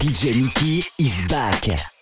DJ Mickey is back.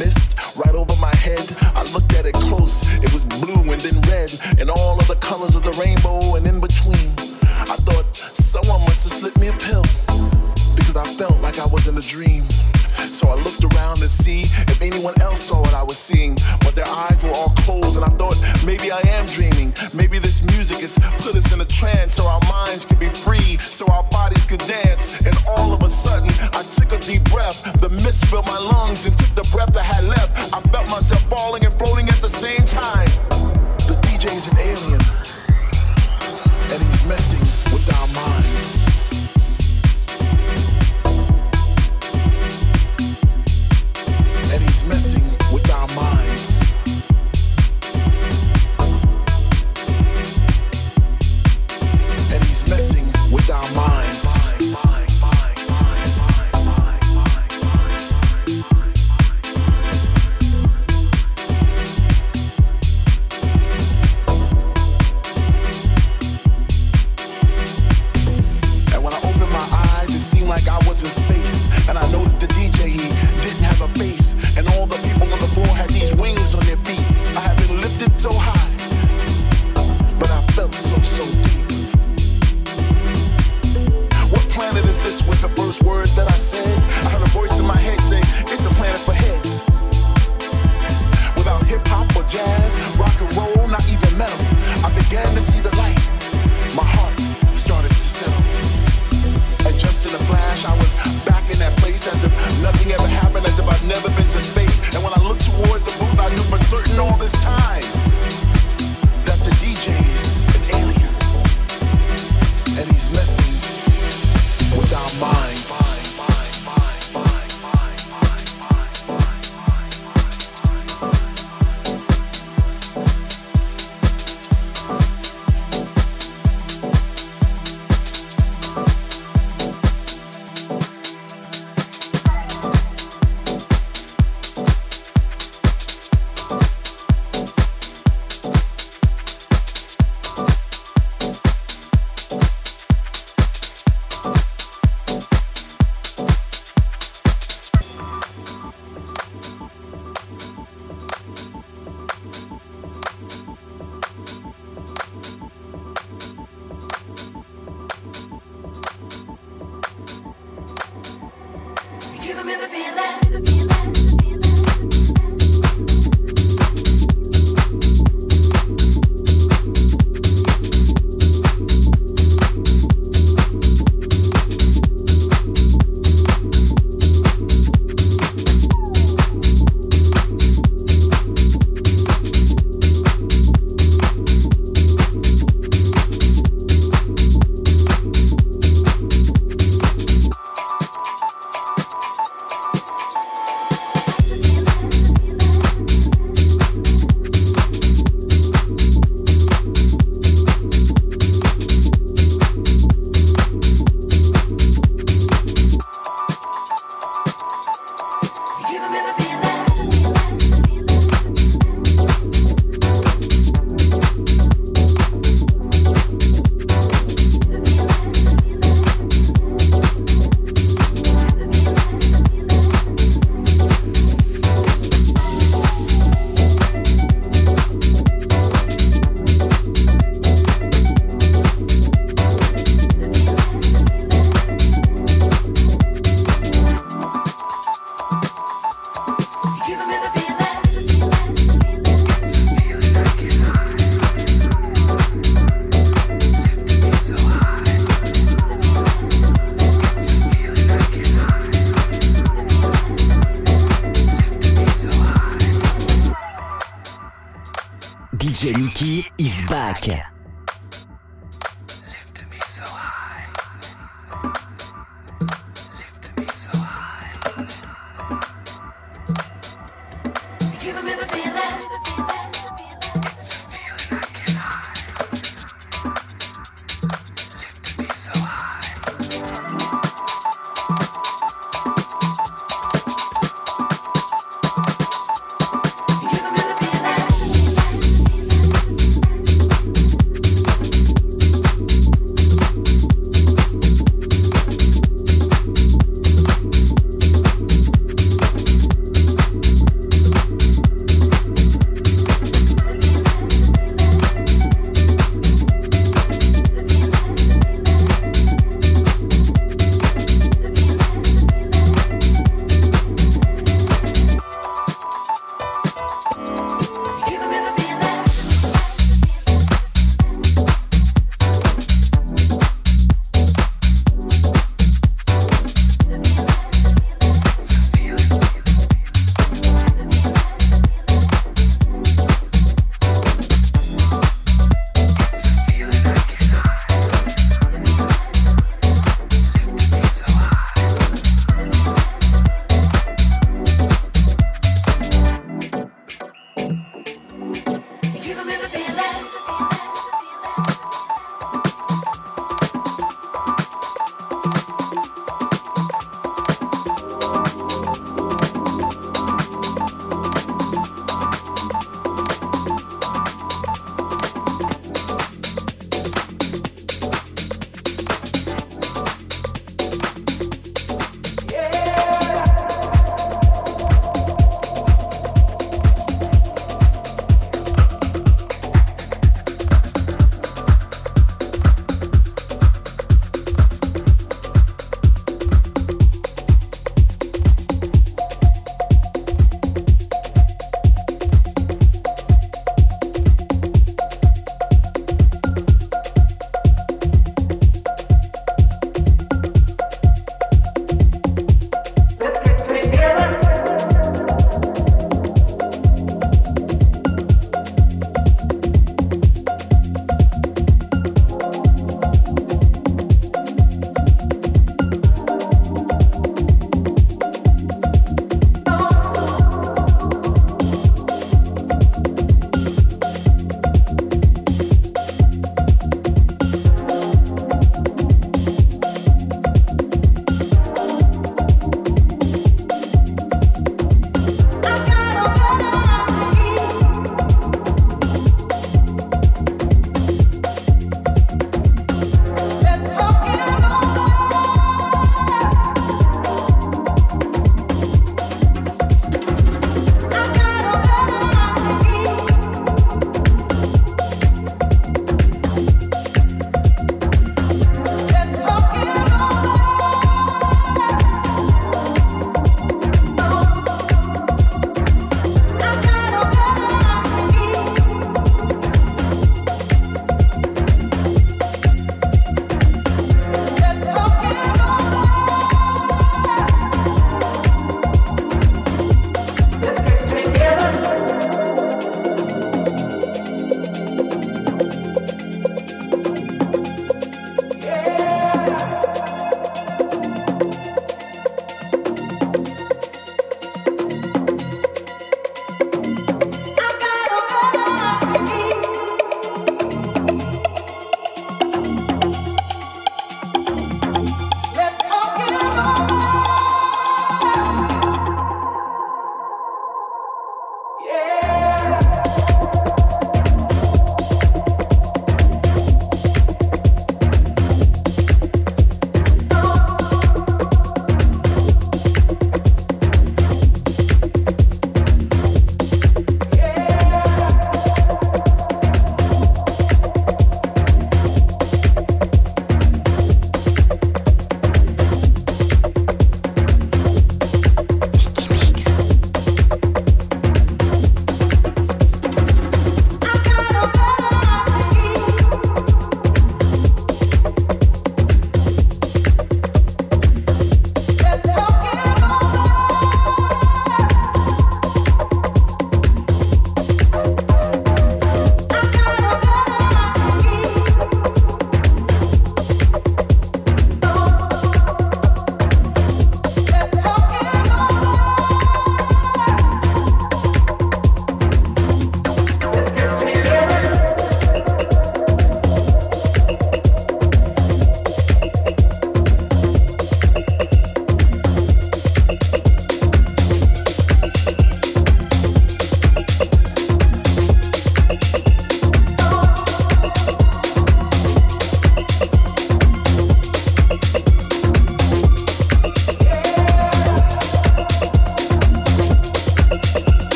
mist right over my head. I looked at it close, it was blue and then red, and all of the colors of the rainbow and in between. I thought someone must have slipped me a pill because I felt like I was in a dream. So I looked around to see if anyone else saw what I was seeing, but their eyes were all closed, and I thought maybe I am dreaming. Maybe this music has put us in a trance, or our filled my lungs and took the breath I had left. He is back.